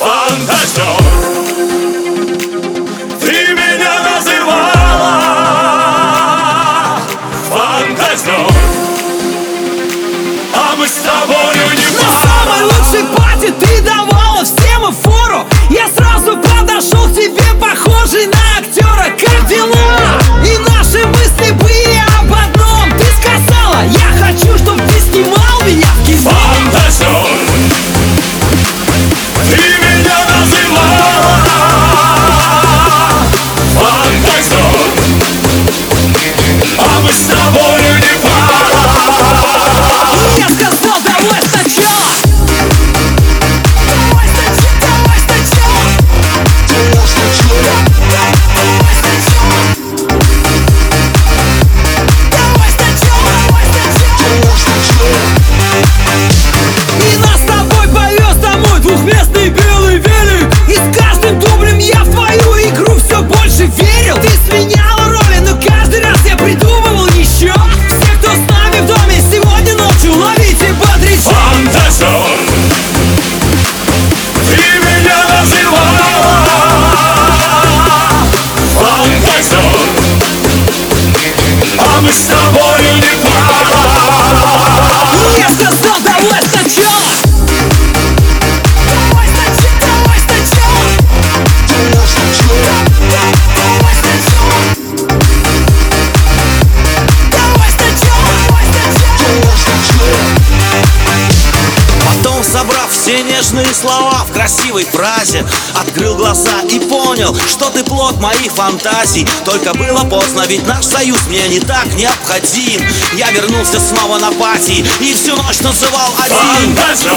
фантазер Ты меня называла фантазер А мы с тобою не На самой лучшей пати ты давала всем фору. Я сразу подошел к тебе, похожий на актера. Как дела? А мы с тобою все нежные слова в красивой фразе. Открыл глаза и понял, что ты плод моих фантазий. Только было поздно, ведь наш союз мне не так необходим. Я вернулся снова на пати и всю ночь называл один. Фантазер